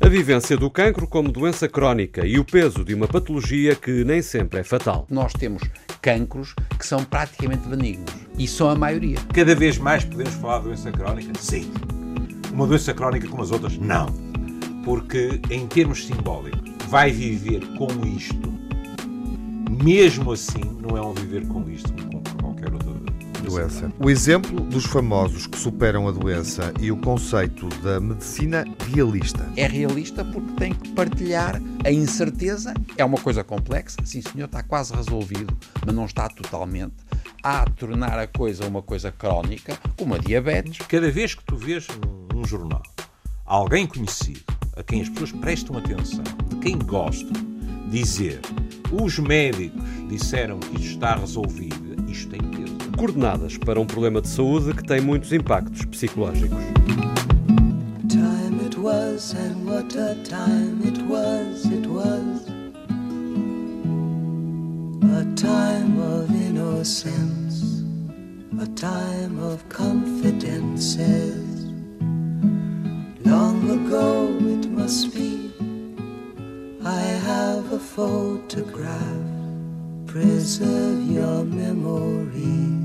A vivência do cancro como doença crónica e o peso de uma patologia que nem sempre é fatal. Nós temos cancros que são praticamente benignos e são a maioria. Cada vez mais podemos falar de doença crónica? Sim. Uma doença crónica como as outras? Não. Porque, em termos simbólicos, vai viver com isto. Mesmo assim, não é um viver com isto com doença. O exemplo dos famosos que superam a doença e o conceito da medicina realista. É realista porque tem que partilhar a incerteza. É uma coisa complexa, sim senhor, está quase resolvido, mas não está totalmente. A tornar a coisa uma coisa crónica, como a diabetes. Cada vez que tu vês num jornal alguém conhecido, a quem as pessoas prestam atenção, de quem gostam, dizer os médicos disseram que isto está resolvido, isto tem peso. Coordenadas para um problema de saúde que tem muitos impactos psicológicos. Long ago photograph Preserve your memories,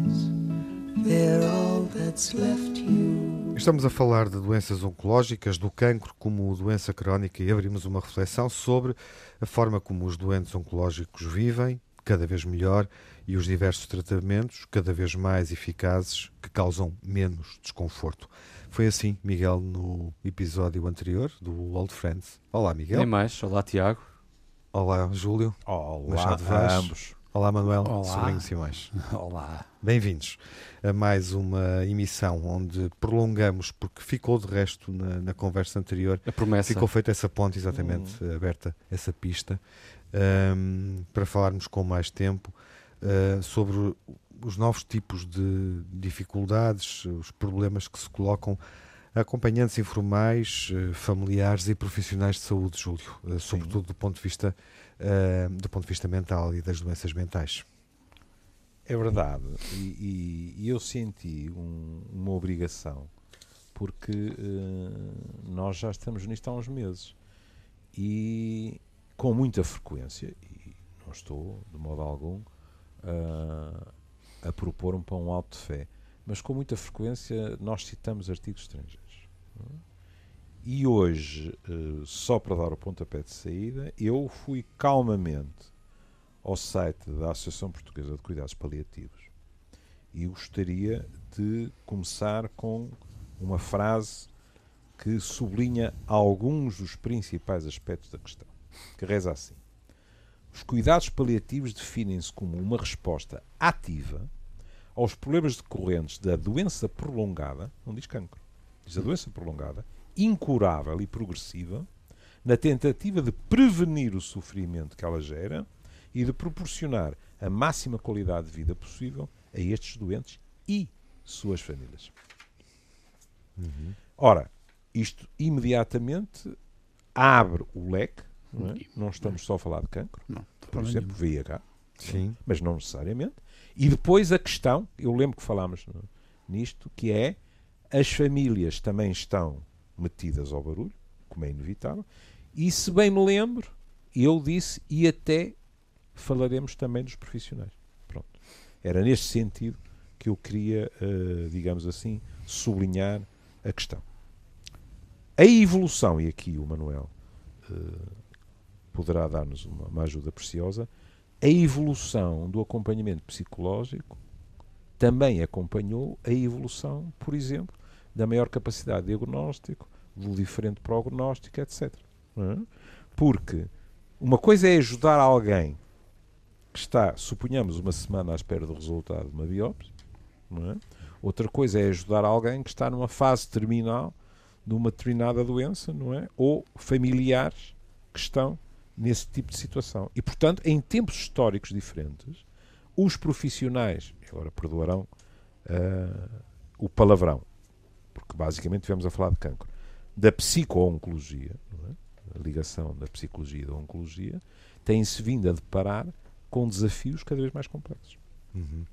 Estamos a falar de doenças oncológicas, do cancro como doença crónica e abrimos uma reflexão sobre a forma como os doentes oncológicos vivem, cada vez melhor, e os diversos tratamentos, cada vez mais eficazes, que causam menos desconforto. Foi assim, Miguel, no episódio anterior do Old Friends. Olá, Miguel. Nem mais. Olá, Tiago. Olá, Júlio. Olá, Machado Vaz. ambos. Olá, Manuel. Olá. Sobrinho Simões. Olá. Bem-vindos a mais uma emissão onde prolongamos, porque ficou de resto na, na conversa anterior. A promessa. Ficou feita essa ponte, exatamente, hum. aberta essa pista, um, para falarmos com mais tempo uh, sobre os novos tipos de dificuldades, os problemas que se colocam acompanhantes informais, eh, familiares e profissionais de saúde, Júlio, eh, sobretudo do ponto de vista uh, do ponto de vista mental e das doenças mentais. É verdade, e, e eu senti um, uma obrigação, porque uh, nós já estamos nisto há uns meses. E com muita frequência, e não estou de modo algum uh, a propor um pão alto de fé, mas com muita frequência nós citamos artigos estrangeiros. E hoje, eh, só para dar o pontapé de saída, eu fui calmamente ao site da Associação Portuguesa de Cuidados Paliativos e gostaria de começar com uma frase que sublinha alguns dos principais aspectos da questão, que reza assim: Os cuidados paliativos definem-se como uma resposta ativa aos problemas decorrentes da doença prolongada, não diz cancro, diz a doença prolongada, incurável e progressiva, na tentativa de prevenir o sofrimento que ela gera e de proporcionar a máxima qualidade de vida possível a estes doentes e suas famílias. Uhum. Ora, isto imediatamente abre o leque, não, é? não estamos só a falar de cancro, não, por exemplo, VIH, Sim. mas não necessariamente. E depois a questão, eu lembro que falámos nisto, que é as famílias também estão metidas ao barulho, como é inevitável, e se bem me lembro, eu disse e até falaremos também dos profissionais. Pronto. Era neste sentido que eu queria, uh, digamos assim, sublinhar a questão. A evolução, e aqui o Manuel uh, poderá dar-nos uma ajuda preciosa, a evolução do acompanhamento psicológico também acompanhou a evolução, por exemplo, da maior capacidade de diagnóstico, do diferente prognóstico, etc. É? Porque uma coisa é ajudar alguém que está, suponhamos, uma semana à espera do resultado de uma biópsia, é? outra coisa é ajudar alguém que está numa fase terminal de uma determinada doença, não é? Ou familiares que estão nesse tipo de situação. E, portanto, em tempos históricos diferentes, os profissionais, agora perdoarão uh, o palavrão, porque basicamente tivemos a falar de cancro, da psico-oncologia, é? a ligação da psicologia e da oncologia, têm-se vindo a deparar com desafios cada vez mais complexos. Uhum.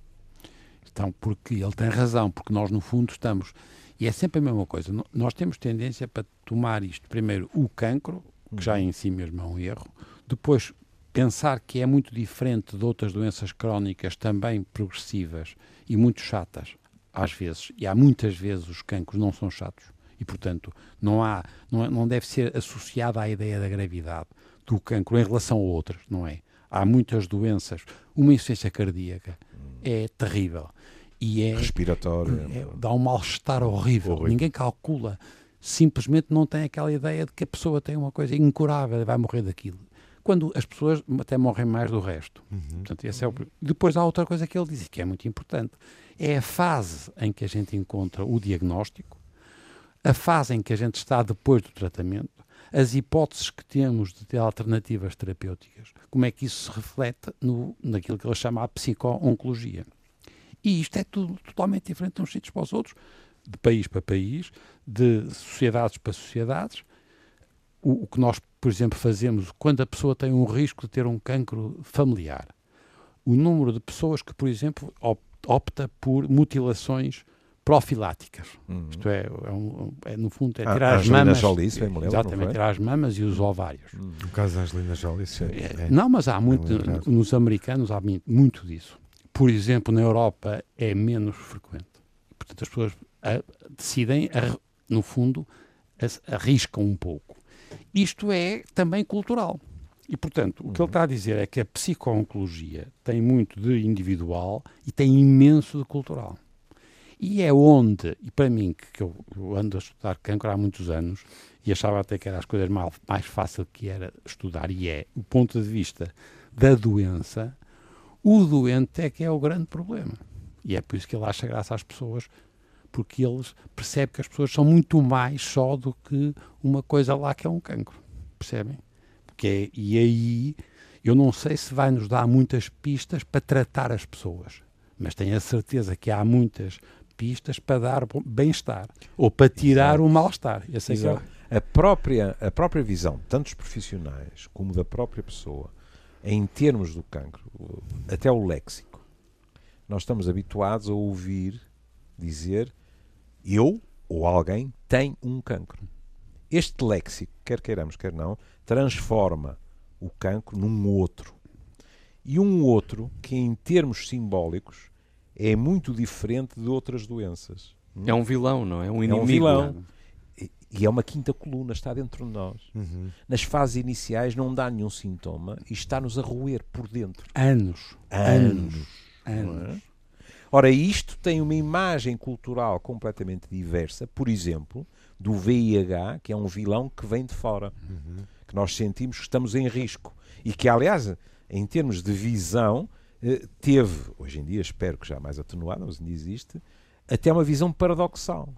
Então, porque ele tem razão, porque nós, no fundo, estamos. E é sempre a mesma coisa. Nós temos tendência para tomar isto. Primeiro, o cancro, que já em si mesmo é um erro. Depois, pensar que é muito diferente de outras doenças crónicas também progressivas e muito chatas, às vezes. E há muitas vezes os cancros não são chatos. E, portanto, não, há, não, é, não deve ser associada à ideia da gravidade do cancro em relação a outras, não é? Há muitas doenças. Uma insuficiência cardíaca é terrível. E é, Respiratória. É, dá um mal-estar horrível. horrível. Ninguém calcula. Simplesmente não tem aquela ideia de que a pessoa tem uma coisa incurável e vai morrer daquilo. Quando as pessoas até morrem mais do resto. Uhum. Portanto, esse é o... Depois há outra coisa que ele diz que é muito importante. É a fase em que a gente encontra o diagnóstico, a fase em que a gente está depois do tratamento, as hipóteses que temos de ter alternativas terapêuticas, como é que isso se reflete no, naquilo que ele chama a psico-oncologia. E isto é tudo totalmente diferente de uns sítios para os outros, de país para país, de sociedades para sociedades. O, o, que nós, por exemplo, fazemos quando a pessoa tem um risco de ter um cancro familiar. O número de pessoas que, por exemplo, opta por mutilações profiláticas. Uhum. Isto é, é, um, é, no fundo, é tirar a, as mamas. Jolie, me lembro, exatamente, tirar as mamas e os ovários. Uhum. No caso da Angelina Jolie, sim. É, não, mas há muito, nos americanos há muito disso. Por exemplo, na Europa é menos frequente. Portanto, as pessoas a, decidem, a, no fundo, a, arriscam um pouco. Isto é também cultural. E, portanto, o que ele uhum. está a dizer é que a psico-oncologia tem muito de individual e tem imenso de cultural. E é onde, e para mim, que, eu, eu, ando a estudar cancro há muitos anos, e achava até que era as coisas mais, mais fácil que era estudar, e é, o ponto de vista da doença, o doente é que é o grande problema. E é por isso que ele acha graça às pessoas, porque eles percebem que as pessoas são muito mais só do que uma coisa lá que é um cancro. Percebem? Porque é, e aí eu não sei se vai nos dar muitas pistas para tratar as pessoas, mas tenho a certeza que há muitas pistas para dar bem-estar ou para tirar Exato. o mal-estar. É a, própria, a própria visão, tanto dos profissionais como da própria pessoa, em termos do cancro, até o léxico. Nós estamos habituados a ouvir dizer eu ou alguém tem um cancro. Este léxico, quer queiramos, quer não, transforma o cancro num outro. E um outro que, em termos simbólicos, é muito diferente de outras doenças. É um vilão, não é? Um inimigo. É um vilão. E é uma quinta coluna, está dentro de nós. Uhum. Nas fases iniciais não dá nenhum sintoma e está-nos a roer por dentro. Anos. Anos. Anos. É? Ora, isto tem uma imagem cultural completamente diversa, por exemplo, do VIH, que é um vilão que vem de fora, uhum. que nós sentimos que estamos em risco. E que, aliás, em termos de visão, eh, teve, hoje em dia espero que já mais atenuada, mas ainda existe, até uma visão paradoxal.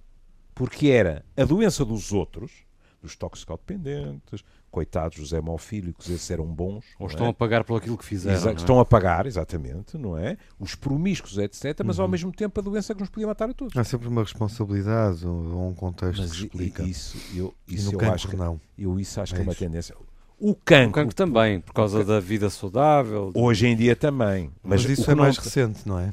Porque era a doença dos outros, dos toxicodependentes, coitados dos hemofílicos, esses eram bons. Ou estão é? a pagar por aquilo que fizeram. Exa é? Estão a pagar, exatamente, não é? Os promíscuos, etc., mas uhum. ao mesmo tempo a doença que nos podia matar a todos. Há sempre uma responsabilidade ou um contexto mas que explica. Isso, eu, isso eu acho que, não. Eu isso acho é que é uma tendência. O cancro, o cancro também, por causa da vida saudável. Hoje em dia também. Mas, mas isso é mais recente, não é?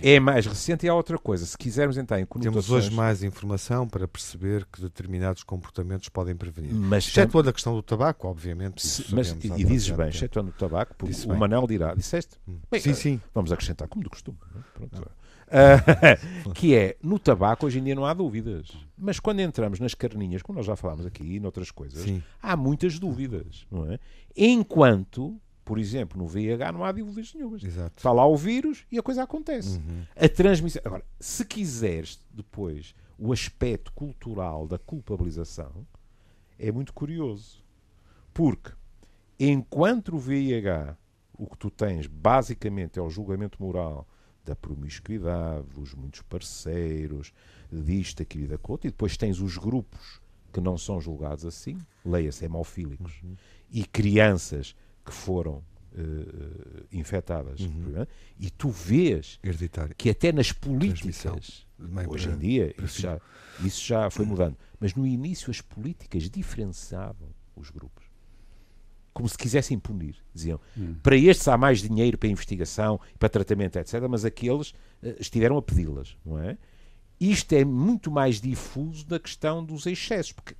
É mais recente e há outra coisa. Se quisermos entrar em conotações... Temos hoje mais informação para perceber que determinados comportamentos podem prevenir. Mas, excetuando a questão do tabaco, obviamente. Se, mas, e, e dizes bem, excetuando o tabaco, porque o Manel dirá, disseste? Hum. Bem, sim, sim. Vamos acrescentar, como de costume. Uh, que é, no tabaco hoje em dia não há dúvidas. Mas quando entramos nas carninhas, como nós já falámos aqui e noutras coisas, Sim. há muitas dúvidas, não é? Enquanto, por exemplo, no VIH não há dúvidas nenhumas. Exato. Está lá o vírus e a coisa acontece. Uhum. A transmissão. Agora, se quiseres depois o aspecto cultural da culpabilização, é muito curioso. Porque enquanto o VIH, o que tu tens basicamente é o julgamento moral da promiscuidade, dos muitos parceiros, disto, aquilo e daquilo, e depois tens os grupos que não são julgados assim, leia-se hemofílicos, uhum. e crianças que foram uh, infectadas. Uhum. E tu vês Hereditário. que até nas políticas, hoje em dia, isso já, isso já foi mudando, mas no início as políticas diferenciavam os grupos como se quisessem punir. Diziam, hum. para estes há mais dinheiro para investigação, para tratamento, etc., mas aqueles uh, estiveram a pedi-las, não é? Isto é muito mais difuso da questão dos excessos, porque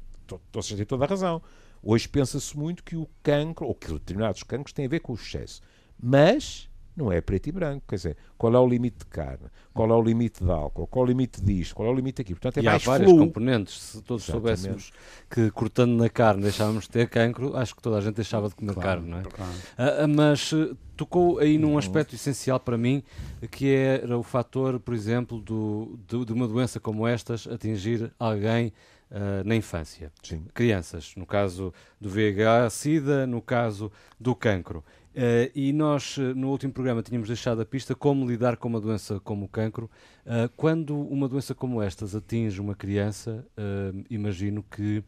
vocês têm toda a razão. Hoje pensa-se muito que o cancro, ou que determinados cancros, têm a ver com o excesso. Mas não é preto e branco. Quer dizer, qual é o limite de carne? Qual é o limite de álcool? Qual é o limite disto? Qual é o limite aqui? Portanto, é e mais há várias componentes. Se todos Exatamente. soubéssemos que cortando na carne deixávamos de ter cancro, acho que toda a gente deixava de comer claro, carne, não é? Claro. Uh, mas uh, tocou aí num uhum. aspecto essencial para mim, que era o fator, por exemplo, do, do, de uma doença como estas atingir alguém Uh, na infância. Sim. Crianças, no caso do VIH-Sida, no caso do cancro. Uh, e nós, eh, no último programa, tínhamos deixado a pista como lidar com uma doença como o cancro. Uh, quando uma doença como estas atinge uma criança, uh, imagino que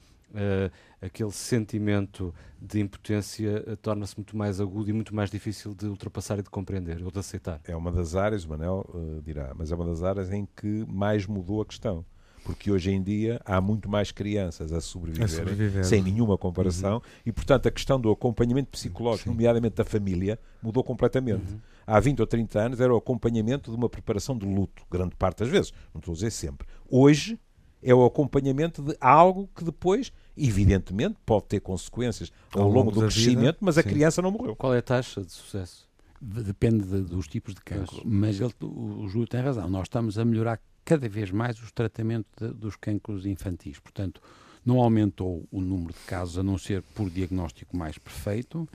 aquele sentimento de impotência torna-se muito mais agudo e muito mais difícil de ultrapassar e de compreender ou de aceitar. É uma das áreas, Manel dirá, mas é uma das áreas em que mais mudou a questão porque hoje em dia há muito mais crianças a sobreviverem, sem nenhuma comparação, uhum. e portanto a questão do acompanhamento psicológico, Sim. nomeadamente da família, mudou completamente. Uhum. Há 20 ou 30 anos era o acompanhamento de uma preparação de luto, grande parte das vezes, não estou a dizer sempre. Hoje é o acompanhamento de algo que depois, evidentemente, pode ter consequências ao, ao longo, longo do crescimento, vida, mas a criança não morreu. Qual é a taxa de sucesso? Depende de, dos tipos de cancro, mas ele, o Júlio tem razão. Nós estamos a melhorar cada vez mais o tratamento de, dos cancros infantis. Portanto, não aumentou o número de casos, a não ser por diagnóstico mais perfeito,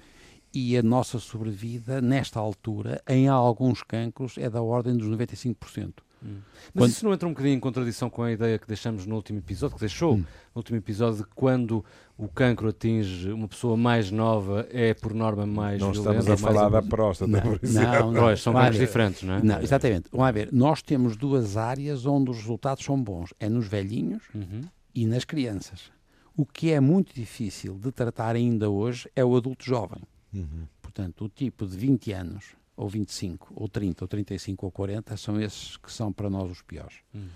e a nossa sobrevida, nesta altura, em alguns cancros, é da ordem dos 95%. Hum. Mas quando... isso não entra um bocadinho em contradição com a ideia que deixamos no último episódio, que deixou hum. no último episódio, de quando o cancro atinge uma pessoa mais nova é por norma mais Não violenta, estamos a falar da próstata, não, não, não, pois, são cancros diferentes, não é? Não, exatamente. Vamos ver, nós temos duas áreas onde os resultados são bons. É nos velhinhos uhum. e nas crianças. O que é muito difícil de tratar ainda hoje é o adulto jovem. Uhum. Portanto, o tipo de 20 anos ou 25, ou 30, ou 35, ou 40, são esses que são para nós os piores. Hum.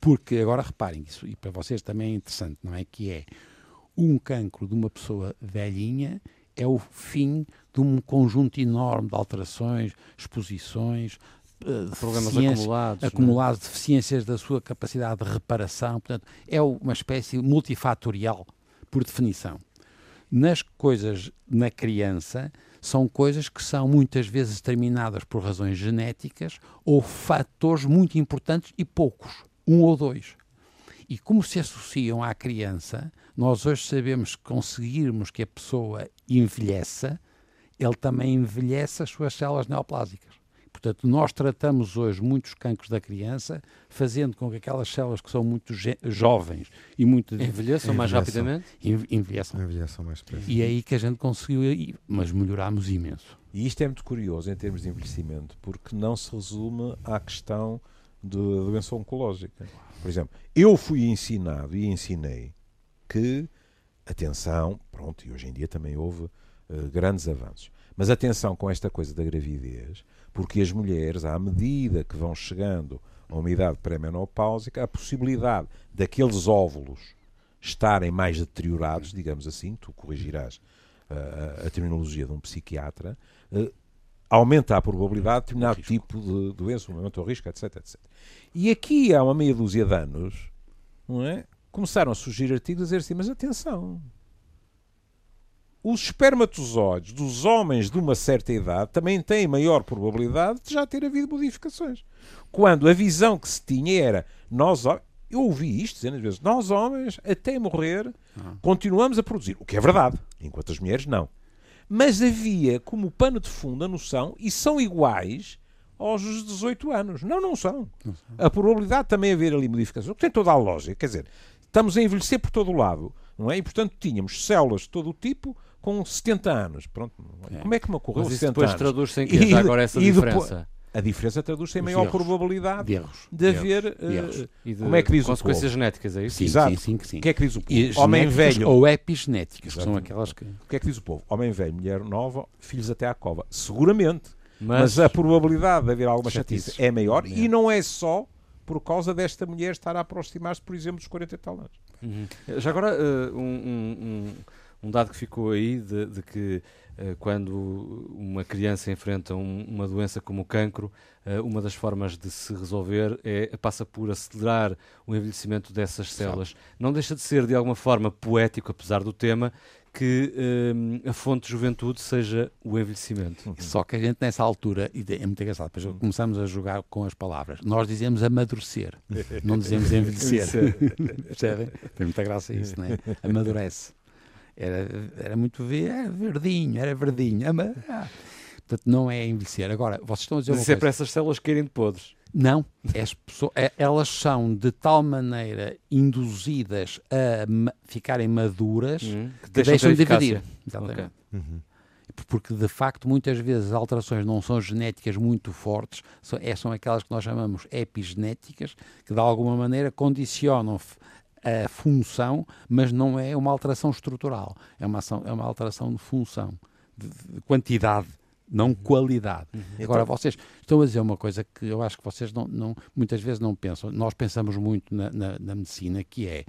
Porque, agora reparem, isso, e para vocês também é interessante, não é? Que é um cancro de uma pessoa velhinha é o fim de um conjunto enorme de alterações, exposições, uh, problemas acumulados, é? acumulados deficiências da sua capacidade de reparação. Portanto, é uma espécie multifatorial, por definição. Nas coisas na criança, são coisas que são muitas vezes determinadas por razões genéticas ou fatores muito importantes e poucos, um ou dois. E como se associam à criança, nós hoje sabemos que conseguirmos que a pessoa envelheça, ele também envelhece as suas células neoplásicas. Portanto, nós tratamos hoje muitos cancros da criança, fazendo com que aquelas células que são muito jovens e muito envelheçam mais rapidamente, envelheçam. envelheçam mais E é aí que a gente conseguiu, mas melhorámos imenso. E isto é muito curioso em termos de envelhecimento, porque não se resume à questão da doença oncológica. Por exemplo, eu fui ensinado e ensinei que, atenção, pronto, e hoje em dia também houve uh, grandes avanços, mas atenção com esta coisa da gravidez, porque as mulheres, à medida que vão chegando a uma idade pré-menopáusica, a possibilidade daqueles óvulos estarem mais deteriorados, digamos assim, tu corrigirás uh, a terminologia de um psiquiatra, uh, aumenta a probabilidade de determinado tipo de doença, um aumento ao risco, etc, etc. E aqui há uma meia dúzia de anos, não é? começaram a surgir artigos a dizer assim, mas atenção, os espermatozoides dos homens de uma certa idade também têm maior probabilidade de já ter havido modificações. Quando a visão que se tinha era nós eu ouvi isto dezenas vezes, nós homens até morrer ah. continuamos a produzir, o que é verdade, enquanto as mulheres não. Mas havia como pano de fundo a noção e são iguais aos 18 anos. Não, não são. A probabilidade também haver ali modificações, o que tem toda a lógica, quer dizer, estamos a envelhecer por todo o lado, não é? E portanto tínhamos células de todo o tipo com 70 anos. Pronto, é. como é que me ocorreu Mas 70 depois traduz-se em que agora essa diferença? Depois, a diferença traduz-se em maior erros. probabilidade de, erros. de haver. Erros. Uh, de como é que diz consequências genéticas, é isso? Sim, Exato. sim, sim, sim. O que é que diz o povo? E Homem velho. Ou epigenéticas, que são aquelas que. O que é que diz o povo? Homem velho, mulher nova, filhos até à cova. Seguramente. Mas, mas a probabilidade de haver alguma chatice é maior é. e não é só por causa desta mulher estar a aproximar-se, por exemplo, dos 40 e tal anos. Uhum. Já agora, uh, um, um, um dado que ficou aí de, de que uh, quando uma criança enfrenta um, uma doença como o cancro, uh, uma das formas de se resolver é passa por acelerar o envelhecimento dessas células. Não deixa de ser de alguma forma poético, apesar do tema, que uh, a fonte de juventude seja o envelhecimento. Uhum. Só que a gente nessa altura, e é muito engraçado, depois uhum. começamos a jogar com as palavras. Nós dizemos amadurecer, não dizemos envelhecer. Percebem? Tem muita graça isso, não é? Amadurece. Era, era muito ver, era verdinho, era verdinho. Ama, ah. Portanto, não é envelhecer. Agora, vocês estão a dizer. Mas isso é para essas células querem de podres. Não, pessoas, é, elas são de tal maneira induzidas a ma ficarem maduras uhum. que, que deixam, de dividir. Okay. Uhum. Porque, de facto, muitas vezes as alterações não são genéticas muito fortes, são, é, são aquelas que nós chamamos epigenéticas, que de alguma maneira condicionam a função, mas não é uma alteração estrutural, é uma, ação, é uma alteração de função, de, de quantidade não uhum. qualidade. Uhum. Agora, vocês estão a dizer uma coisa que eu acho que vocês não, não muitas vezes não pensam. Nós pensamos muito na, na, na, medicina, que é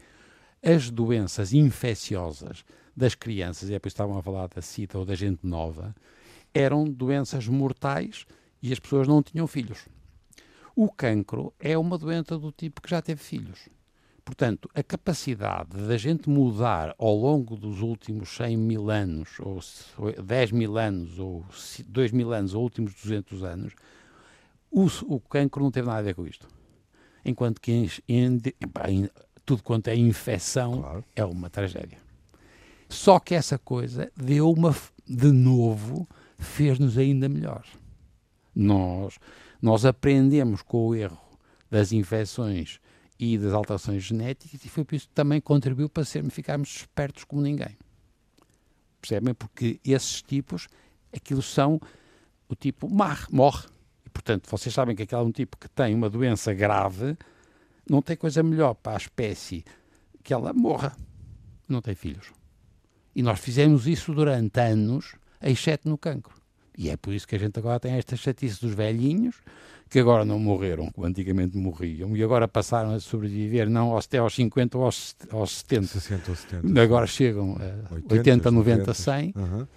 as doenças infecciosas das crianças, e é por isso que estavam a falar da SIDA ou da gente nova, eram doenças mortais e as pessoas não tinham filhos. O cancro é uma doença do tipo que já teve filhos. Portanto, a capacidade da gente mudar ao longo dos últimos 100 mil anos, ou 10 mil anos, ou 2 mil anos, ou últimos 200 anos, o, o cancro não teve nada a ver com isto. Enquanto que em, em, em, tudo quanto é infecção claro. é uma tragédia. Só que essa coisa deu uma, de novo, fez-nos ainda melhor. Nós, nós aprendemos com o erro das infecções e das alterações genéticas e foi por isso que também contribuiu para sermos, ficarmos espertos como ninguém. Percebem? Porque esses tipos, aquilo são o tipo mar, morre. E, portanto, vocês sabem que aquele é um tipo que tem uma doença grave, não tem coisa melhor para a espécie que ela morra. Não tem filhos. E nós fizemos isso durante anos, exceto no cancro. E é por isso que a gente agora tem esta chatice dos velhinhos, que agora não morreram, como antigamente morriam, e agora passaram a sobreviver não até aos 50 ou aos, aos 70. 60 ou 70. Agora chegam a 80, 80 90, 100. Uhum.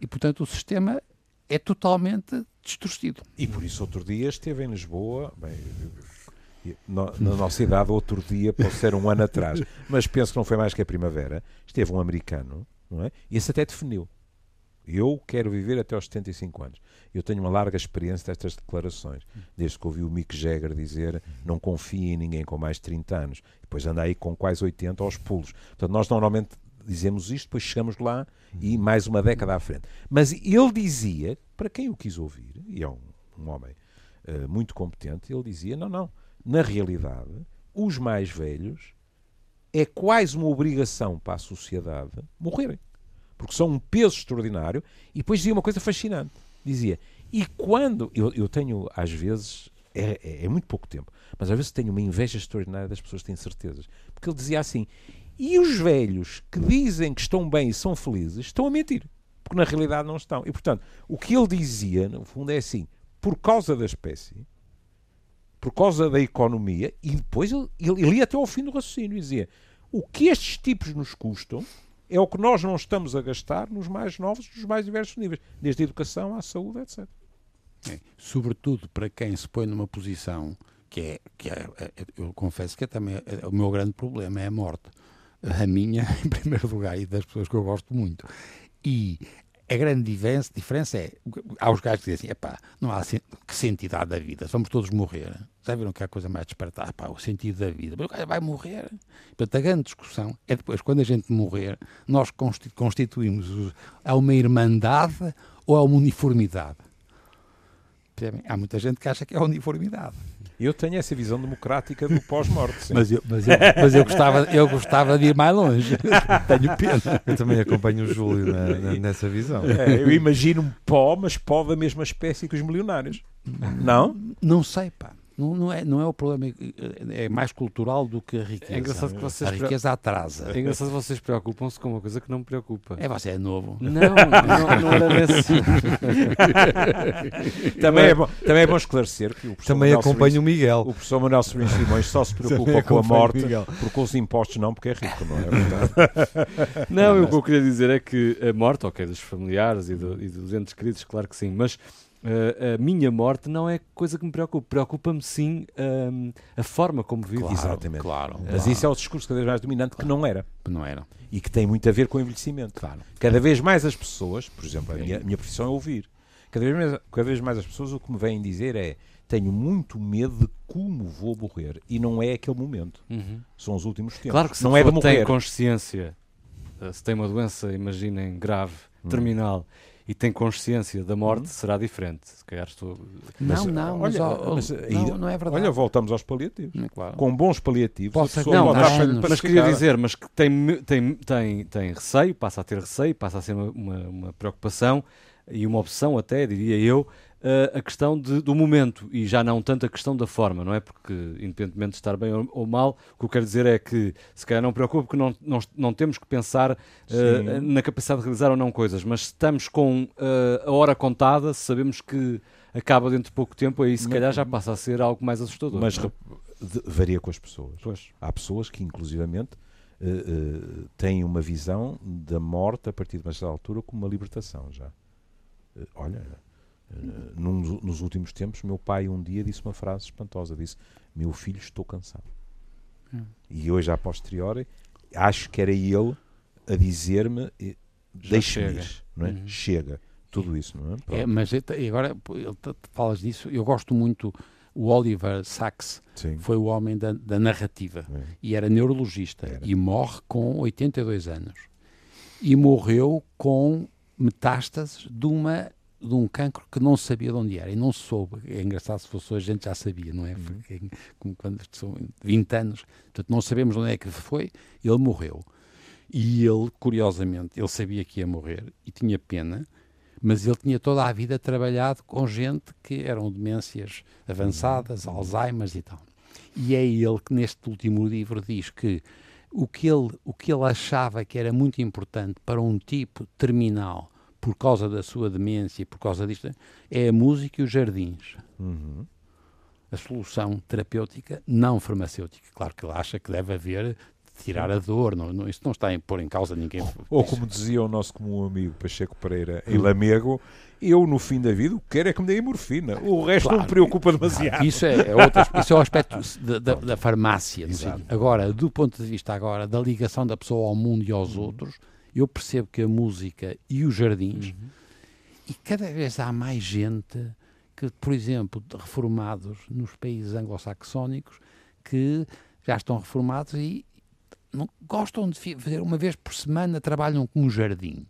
E, portanto, o sistema é totalmente distorcido. E por isso, outro dia, esteve em Lisboa, bem, na nossa idade, outro dia, pode ser um ano atrás, mas penso que não foi mais que a primavera, esteve um americano, não é? E esse até definiu. Eu quero viver até aos 75 anos. Eu tenho uma larga experiência destas declarações, desde que ouvi o Mick Jagger dizer não confie em ninguém com mais de 30 anos, depois anda aí com quase 80 aos pulos. Portanto, nós normalmente dizemos isto, depois chegamos lá e mais uma década à frente. Mas ele dizia, para quem o quis ouvir, e é um, um homem uh, muito competente, ele dizia: não, não, na realidade, os mais velhos é quase uma obrigação para a sociedade morrerem. Porque são um peso extraordinário. E depois dizia uma coisa fascinante dizia, e quando. Eu, eu tenho, às vezes, é, é, é, muito pouco tempo, mas às vezes tenho uma inveja extraordinária das pessoas que têm certezas. Porque ele dizia assim: e os velhos que dizem que estão bem e são felizes estão a mentir, porque na realidade não estão. E portanto, o que ele dizia, no fundo, é assim: por causa da espécie, por causa da economia, e depois ele, ele, ele ia até ao fim do raciocínio e dizia: o que estes tipos nos custam é o que nós não estamos a gastar nos mais novos, nos mais diversos níveis, desde a educação à saúde, etc. É, sobretudo para quem se põe numa posição que é, que é, é eu confesso que é também é, o meu grande problema é a morte. A minha, em primeiro lugar, e das pessoas que eu gosto muito. E a grande diferença, é, há os gajos que dizem assim, epá, não há que sentido da vida, vamos todos morrer. Já viram que há coisa mais despertar, pá, o sentido da vida. Mas o gajo vai morrer. Portanto, a grande discussão é depois, quando a gente morrer, nós constituímos a uma irmandade ou a uma uniformidade. Há muita gente que acha que é uniformidade. Eu tenho essa visão democrática do pós-morte. Mas, eu, mas, eu, mas eu, gostava, eu gostava de ir mais longe. tenho pena. Eu também acompanho o Júlio na, na, nessa visão. É, eu imagino um pó, mas pó da mesma espécie que os milionários. Não? Não sei, pá. Não, não, é, não é o problema, é mais cultural do que a riqueza. É engraçado que vocês a riqueza atrasa. É engraçado que vocês preocupam-se com uma coisa que não me preocupa. É, você é novo. Não, não, não era nesse. também, é bom, também é bom esclarecer que o Também acompanha o Miguel. O professor Manuel Sobrinho Simões só se preocupa com a morte, porque os impostos não, porque é rico, não é verdade? não, não o que eu queria dizer é que a morte, ok, dos familiares e, do, e dos entes queridos, claro que sim, mas Uh, a minha morte não é coisa que me preocupa. Preocupa-me sim um, a forma como vivo. Claro, Exatamente. Claro, Mas isso é o discurso cada vez mais dominante claro. que não era. Não era. E que tem muito a ver com o envelhecimento. Claro. Cada vez mais as pessoas, por exemplo, a minha, minha profissão é ouvir. Cada vez, mais, cada vez mais as pessoas o que me vêm dizer é tenho muito medo de como vou morrer. E não é aquele momento. Uhum. São os últimos tempos. Claro que se não é de morrer. tem consciência, eh, se tem uma doença, imaginem, grave, hum. E tem consciência da morte, uhum. será diferente. Se calhar estou. Não, não, mas, olha, mas, não, não, é verdade. Olha, voltamos aos paliativos. É claro. Com bons paliativos, Posso, a pessoa não, mas, mas queria dizer, mas que tem, tem, tem, tem receio, passa a ter receio, passa a ser uma, uma, uma preocupação e uma opção até, diria eu, uh, a questão de, do momento e já não tanto a questão da forma, não é? Porque, independentemente de estar bem ou, ou mal, o que eu quero dizer é que, se calhar não preocupa, porque não, não, não temos que pensar uh, na capacidade de realizar ou não coisas, mas estamos com uh, a hora contada, sabemos que acaba dentro de pouco tempo, aí se calhar já passa a ser algo mais assustador. Mas é? varia com as pessoas. Pois. Há pessoas que, inclusivamente, uh, uh, têm uma visão da morte a partir de uma certa altura como uma libertação já. Uh, olha, eh, num, nos últimos tempos, meu pai um dia disse uma frase espantosa: disse, Meu filho, estou cansado. Hum. E hoje, a posteriori, acho que era ele a dizer-me: Deixe-me ir, não é? Uhum. Chega. Tudo isso, não é? é mas agora, falas disso, eu gosto muito. O Oliver Sacks Sim. foi o homem da, da narrativa é. e era neurologista era. e morre com 82 anos. E morreu com metástases de uma de um cancro que não sabia de onde era e não soube. É engraçado se fosse hoje, a gente já sabia, não é? Uhum. Como quando são 20 anos, portanto, não sabemos onde é que foi, ele morreu. E ele, curiosamente, ele sabia que ia morrer e tinha pena, mas ele tinha toda a vida trabalhado com gente que eram demências avançadas, uhum. Alzheimer e tal. E é ele que neste último livro diz que o que ele, o que ele achava que era muito importante para um tipo terminal por causa da sua demência, por causa disto, é a música e os jardins. Uhum. A solução terapêutica não farmacêutica. Claro que ele acha que deve haver tirar a dor, não, não, isso não está a pôr em causa ninguém. Ou como dizia o nosso comum amigo Pacheco Pereira em Lamego, eu no fim da vida o que quero é que me deem morfina, o resto claro, não me preocupa demasiado. Isso é, é, outro, isso é o aspecto da, da, da farmácia. Agora, do ponto de vista agora da ligação da pessoa ao mundo e aos uhum. outros, eu percebo que a música e os jardins, uhum. e cada vez há mais gente que, por exemplo, reformados nos países anglo-saxónicos, que já estão reformados e não, gostam de fazer uma vez por semana, trabalham como jardim.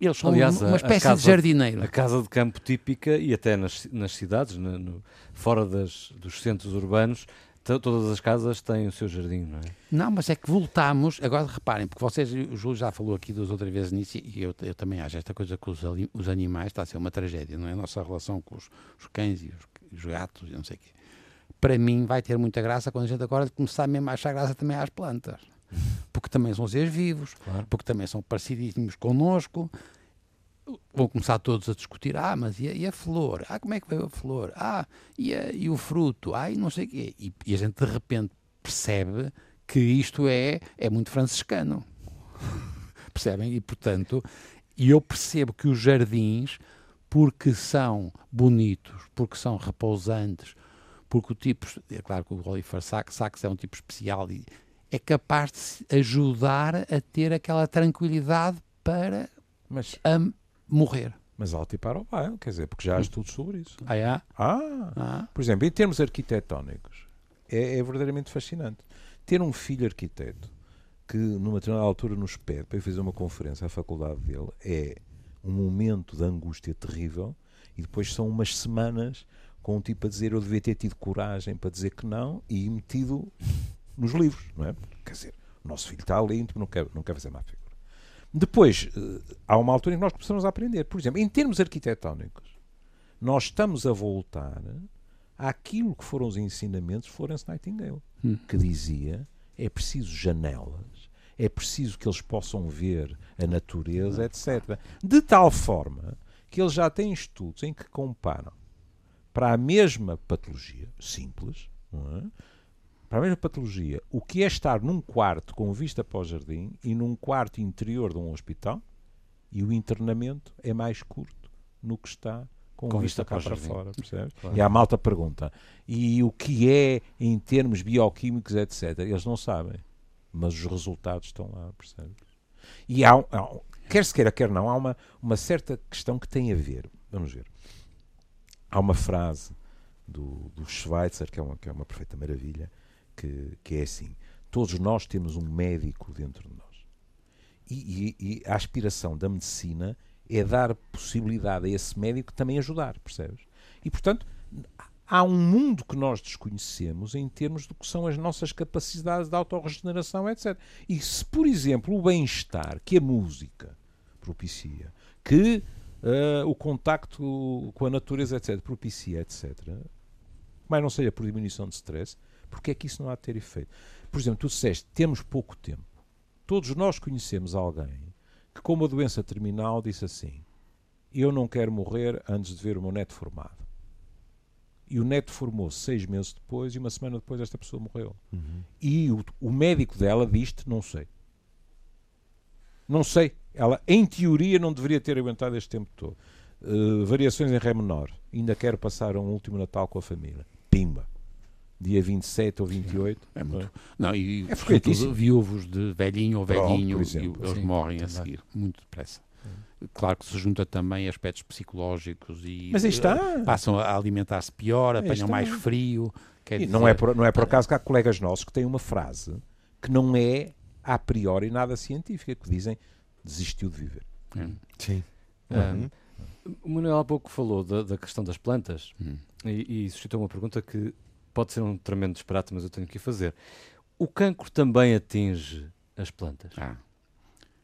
Eles são Aliás, uma espécie casa, de jardineiro. A casa de campo típica, e até nas, nas cidades, no, no, fora das, dos centros urbanos, todas as casas têm o seu jardim, não é? Não, mas é que voltamos, agora reparem, porque vocês, o Júlio já falou aqui duas outras vezes nisso, e eu, eu também acho esta coisa com os, os, animais está a ser uma tragédia, não é? A nossa relação com os, os cães e os, os gatos e não sei o quê. Para mim vai ter muita graça quando a gente agora começar mesmo a achar graça também às plantas. Porque também são seres vivos, claro. porque também são parecidíssimos connosco, vão começar todos a discutir, ah, mas e a, e a, flor? Ah, como é que veio a flor? Ah, e, a, e o fruto? Ah, e não sei o quê. E, e, a gente de repente percebe que isto é, é muito franciscano. Percebem? E portanto, e eu percebo que os jardins, porque são bonitos, porque são repousantes, porque o tipo, é claro que o Oliver Sacks, Sacks é um tipo especial e é capaz de ajudar a ter aquela tranquilidade para mas, morrer. Mas alto e para o bairro, quer dizer, porque já há estudos sobre isso. Ah, é? Ah, ah. por exemplo, em termos arquitetónicos, é, é, verdadeiramente fascinante. Ter um filho arquiteto que, numa determinada altura, nos pede para ir fazer uma conferência à faculdade dele é um momento de angústia terrível e depois são umas semanas com um tipo a dizer eu devia ter tido coragem para dizer que não e metido nos livros, não é? Quer dizer, o nosso filho está ali, não quer, não quer fazer má figura. Depois, eh, há uma altura em que nós começamos a aprender. Por exemplo, em termos arquitetónicos, nós estamos a voltar àquilo que foram os ensinamentos de Florence Nightingale, hum. que dizia é preciso janelas, é preciso que eles possam ver a natureza, etc. De tal forma que eles já têm estudos em que comparam para a mesma patologia, simples, é? Para a mesma patologia, o que é estar num quarto com vista para o jardim e num quarto interior de um hospital, e o internamento é mais curto no que está com, com vista, vista cá para, fora, percebes? Claro. E a malta pergunta, e o que é em termos bioquímicos, etc. Eles não sabem, mas os resultados estão lá, percebes? E há, há quer se queira, quer não, há uma, uma certa questão que tem a ver. Vamos ver. Há uma frase do, do Schweitzer, que é uma, que é uma perfeita maravilha, que, que é assim: todos nós temos um médico dentro de nós. E, e, e a aspiração da medicina é dar possibilidade a esse médico também ajudar, percebes? E, portanto, há um mundo que nós desconhecemos em termos do que são as nossas capacidades de autorregeneração, etc. E se, por exemplo, o bem-estar que a música propicia, que uh, o contacto com a natureza, etc., propicia, etc., mas não seja por diminuição de stress, porque é que isso não há de ter efeito? Por exemplo, tu disseste, temos pouco tempo. Todos nós conhecemos alguém que com uma doença terminal disse assim: Eu não quero morrer antes de ver o meu neto formado. E o neto formou-se seis meses depois e uma semana depois esta pessoa morreu. Uhum. E o, o médico dela disse Não sei. Não sei. Ela, em teoria, não deveria ter aguentado este tempo todo. Uh, variações em Ré menor. Ainda quero passar um último Natal com a família. Pimba dia 27 ou 28. É muito. É? Não, e é sobretudo viúvos de velhinho ou velhinho, Pronto, exemplo, eles sim, morrem a seguir, muito depressa. Claro que se junta também aspectos psicológicos e Mas aí está. passam a alimentar-se pior, apanham mais frio. Dizer... não, é por, não é por acaso que há colegas nossos que têm uma frase que não é a priori nada científica, que dizem desistiu de viver. É. Sim. Uhum. o Manuel há pouco falou da, da questão das plantas uhum. e, e suscitou uma pergunta que pode ser um tremendo disparate, mas eu tenho que fazer. O cancro também atinge as plantas? Ah.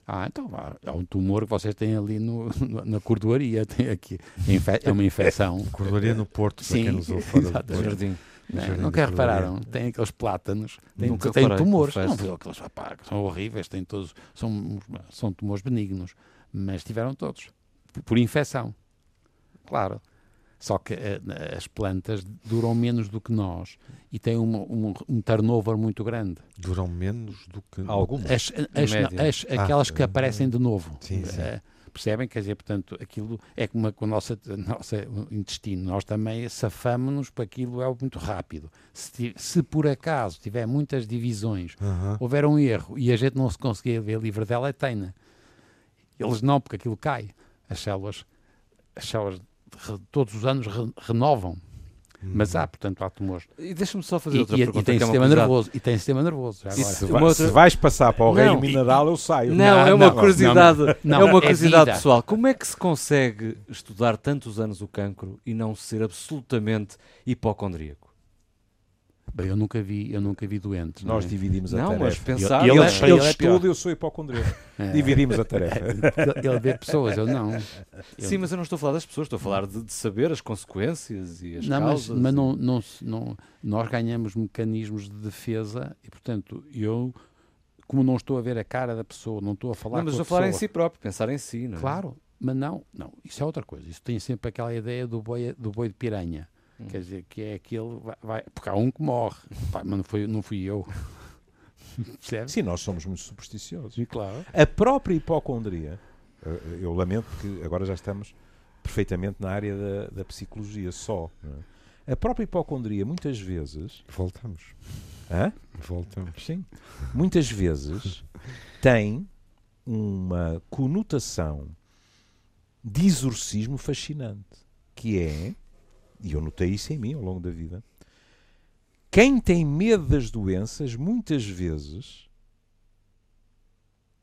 Ah, então há um tumor que vocês têm ali no, na cordoaria, tem aqui, é uma infecção. cordoaria no Porto, Sim, para quem nos ouve fora do jardim. Não, nunca repararam? Tem aqueles plátanos, tem, tem tumores. Não viu aqueles rapaz, são horríveis, têm todos, são, são tumores benignos, mas tiveram todos, por infecção. Claro. Só que uh, as plantas duram menos do que nós e têm um, um, um turnover muito grande. Duram menos do que algumas? As, as, não, as ah, aquelas que aparecem de novo. Sim, sim. Uh, percebem? Quer dizer, portanto, aquilo é como com o nosso, nosso intestino. Nós também safamos-nos para aquilo é muito rápido. Se, se, por acaso tiver muitas divisões, uh -huh. houver um erro e a gente não se conseguir ver livre dela, é teina. Eles não, porque aquilo cai. As células, as células todos os anos re, renovam. Hum. Mas há, portanto, há tumores. E deixa-me só fazer e, outra e, pergunta. E tem, é sistema nervoso, e tem sistema nervoso. Se, outra... se, vais passar para o não, reino mineral, eu saio. Não, não é uma não, curiosidade, não, é uma é curiosidade é pessoal. Como é que se consegue estudar tantos anos o cancro e não ser absolutamente hipocondríaco? Bem, eu nunca vi, eu nunca vi doentes. Nós é? dividimos a não, tarefa. Mas pensar, ele, ele, ele, ele estuda, eu sou hipocondríaco. É. Dividimos a tarefa. Ele vê pessoas, eu não. Sim, mas eu não estou a falar das pessoas, estou a falar de, de saber as consequências e as não, causas. Mas, mas não, não, não, nós ganhamos mecanismos de defesa e, portanto, eu, como não estou a ver a cara da pessoa, não estou a falar não, mas com a estou a falar em si próprio, pensar em si, não é? Claro, mas não, não, isso é outra coisa. Isso tem sempre aquela ideia do boi, do boi de piranha Hum. Quer dizer, que é aquele. Vai, vai, porque há um que morre, Pá, mas não, foi, não fui eu. Percebe? Sim, nós somos muito supersticiosos. E claro. A própria hipocondria, eh, eu lamento que agora já estamos perfeitamente na área da, da psicologia só. É? A própria hipocondria, muitas vezes. Voltamos. Hã? Voltamos. Sim. Muitas vezes tem uma conotação de exorcismo fascinante, que é e eu notei isso em mim ao longo da vida, quem tem medo das doenças, muitas vezes,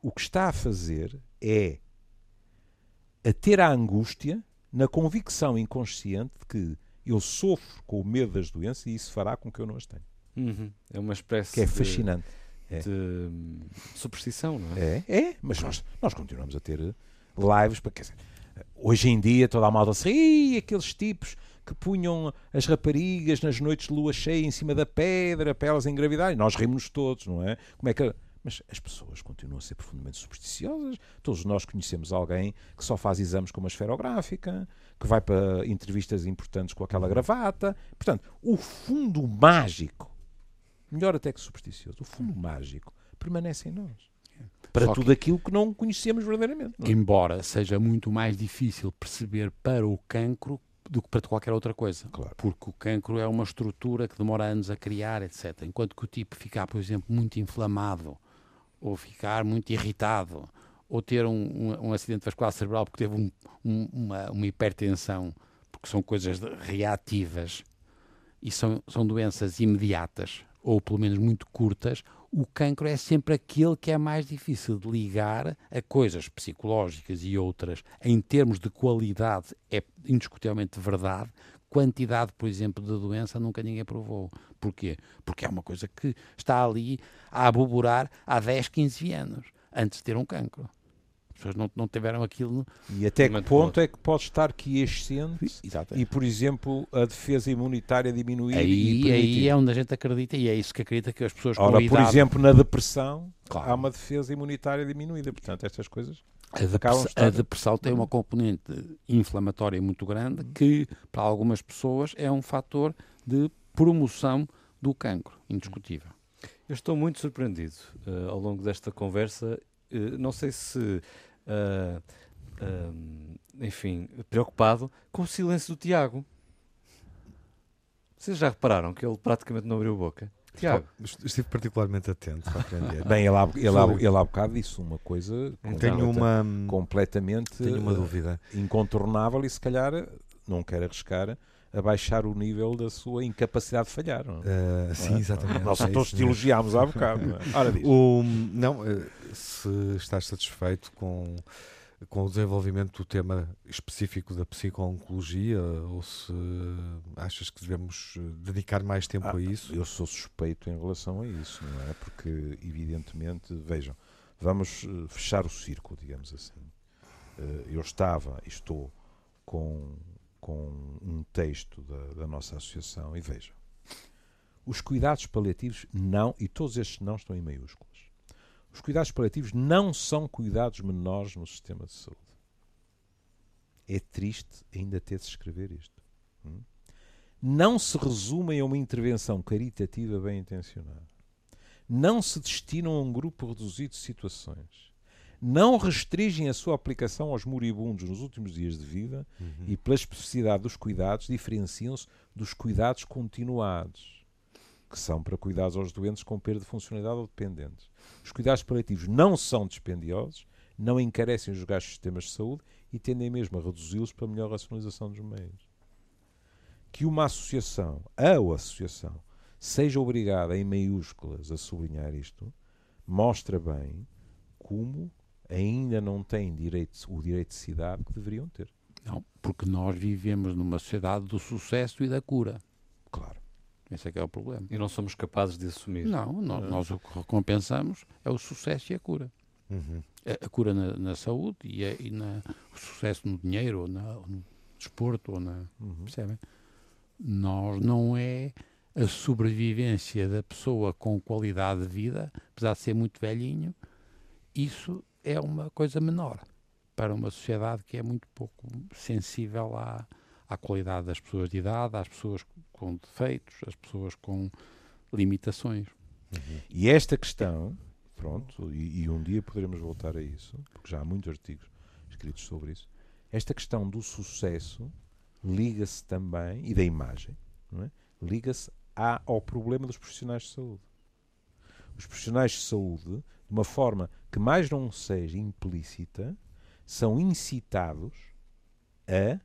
o que está a fazer é a ter a angústia na convicção inconsciente de que eu sofro com o medo das doenças e isso fará com que eu não as tenha. Uhum. É uma espécie que é fascinante. De, é. de superstição, não é? É, é mas nós, nós continuamos a ter lives para quer dizer, hoje em dia toda a malta assim, aqueles tipos que punham as raparigas nas noites de lua cheia em cima da pedra para elas engravidarem. Nós rimos todos, não é? Como é que mas as pessoas continuam a ser profundamente supersticiosas. Todos nós conhecemos alguém que só faz exames com uma esferográfica, que vai para entrevistas importantes com aquela gravata. Portanto, o fundo mágico, melhor até que supersticioso, o fundo mágico permanece em nós. Para Só tudo aquilo que não conhecemos verdadeiramente. Não? É? Embora seja muito mais difícil perceber para o cancro do que para qualquer outra coisa. Claro. Porque o cancro é uma estrutura que demora anos a criar, etc. Enquanto que o tipo ficar, por exemplo, muito inflamado, ou ficar muito irritado, ou ter um, um, um acidente vascular cerebral porque teve um, uma, uma, hipertensão, porque são coisas reativas e são, são doenças imediatas, ou pelo menos muito curtas, o cancro é sempre aquele que é mais difícil de ligar a coisas psicológicas e outras. Em termos de qualidade, é indiscutivelmente verdade. Quantidade, por exemplo, de doença nunca ninguém provou. Porquê? Porque é uma coisa que está ali a aboborar há 10, 15 anos, antes de ter um cancro pessoas não, não tiveram aquilo. E até que ponto é que pode estar quiescente e, por exemplo, a defesa imunitária diminuir? Aí, aí é onde a gente acredita e é isso que acredita que as pessoas Ora, por exemplo, na depressão claro. há uma defesa imunitária diminuída. Portanto, estas coisas. A depressão, a depressão, tem uma componente inflamatória muito grande que, para algumas pessoas, é um fator de promoção do cancro, indiscutível. Eu estou muito surpreendido uh, ao longo desta conversa. Uh, não sei se uh, uh, enfim, preocupado com o silêncio do Tiago. Vocês já repararam que ele praticamente não abriu a boca? Tiago. Estive particularmente atento para aprender. Bem, ele há, ele, há, ele há bocado disse uma coisa tenho uma, completamente tenho uma dúvida. incontornável e se calhar não quero arriscar a baixar o nível da sua incapacidade de falhar. Não? Uh, sim, exatamente. Nós é todos te elogiámos há bocado. Não, é? Ora, o, não se estás satisfeito com, com o desenvolvimento do tema específico da psico-oncologia ou se achas que devemos dedicar mais tempo ah, a isso? Eu sou suspeito em relação a isso, não é? Porque, evidentemente, vejam, vamos eh, fechar o círculo, digamos assim. Eh, eu estava e estou com com um texto da, da nossa associação e vejam. Os cuidados paliativos não, e todos estes não estão em maiúsculas. Os cuidados paliativos não são cuidados menores no sistema de saúde. É triste ainda ter de escrever isto. Hum? Não se resumem a uma intervenção caritativa bem intencionada. Não se destinam a um grupo reduzido de situações não restringem a sua aplicação aos moribundos nos últimos dias de vida uhum. e, pela especificidade dos cuidados, diferenciam-se dos cuidados continuados, que são para cuidados aos doentes com perda de funcionalidade ou dependentes. Os cuidados paliativos não são dispendiosos, não encarecem os gastos dos sistemas de saúde e tendem mesmo a reduzi-los para melhor racionalização dos meios. Que uma associação, a associação, seja obrigada, em maiúsculas, a sublinhar isto, mostra bem como ainda não têm direito, o direito de cidade que deveriam ter. Não, porque nós vivemos numa sociedade do sucesso e da cura. Claro. Esse é que é o problema. E não somos capazes de assumir. Não, nós, nós o que recompensamos é o sucesso e a cura. Uhum. A, a, cura na, na saúde e, a, e na, o sucesso no dinheiro, ou, na, no desporto, ou na. Uhum. Percebem? Nós não é a sobrevivência da pessoa com qualidade de vida, apesar de ser muito velhinho, isso é uma coisa menor para uma sociedade que é muito pouco sensível à, à qualidade das pessoas de idade, às pessoas com defeitos, às pessoas com limitações. Uhum. E esta questão, pronto, e, e, um dia poderemos voltar a isso, porque já há muitos artigos escritos sobre isso. Esta questão do sucesso liga-se também, e da imagem, é? liga-se ao problema dos profissionais de saúde. Os profissionais de saúde de uma forma que mais não seja implícita, são incitados a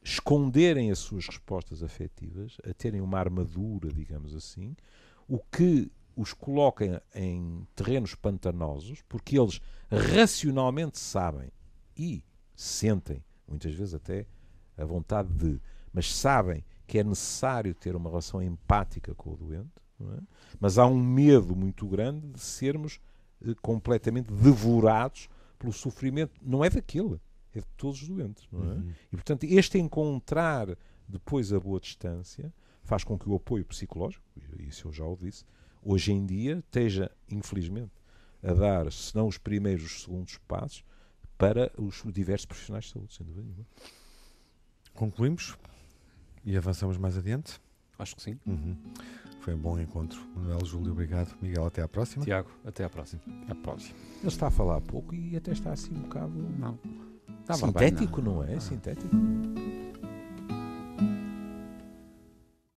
esconderem as suas respostas afetivas, a terem uma armadura, digamos assim, o que os coloca em terrenos pantanosos, porque eles racionalmente sabem e sentem, muitas vezes até a vontade de, mas sabem que é necessário ter uma relação empática com o doente, é? Mas há um medo muito grande de sermos completamente devorados pelo sofrimento. Não é daquele, é de todos os doentes, não é? Uhum. E portanto, este encontrar depois a boa distância faz com que o apoio psicológico, isso eu já o disse, hoje em dia esteja, infelizmente, a dar, se não os primeiros, os segundos passos para os diversos profissionais de saúde, sem dúvida nenhuma. Concluímos e avançamos mais adiante? Acho que sim. Uhum. Foi um bom encontro. Manuel Júlio, obrigado. Miguel, até à próxima. Tiago, até à próxima. Até à próxima. Ele está a falar pouco e até está assim um bocado. Não. Sintético, bem, não. não é? Ah. Sintético.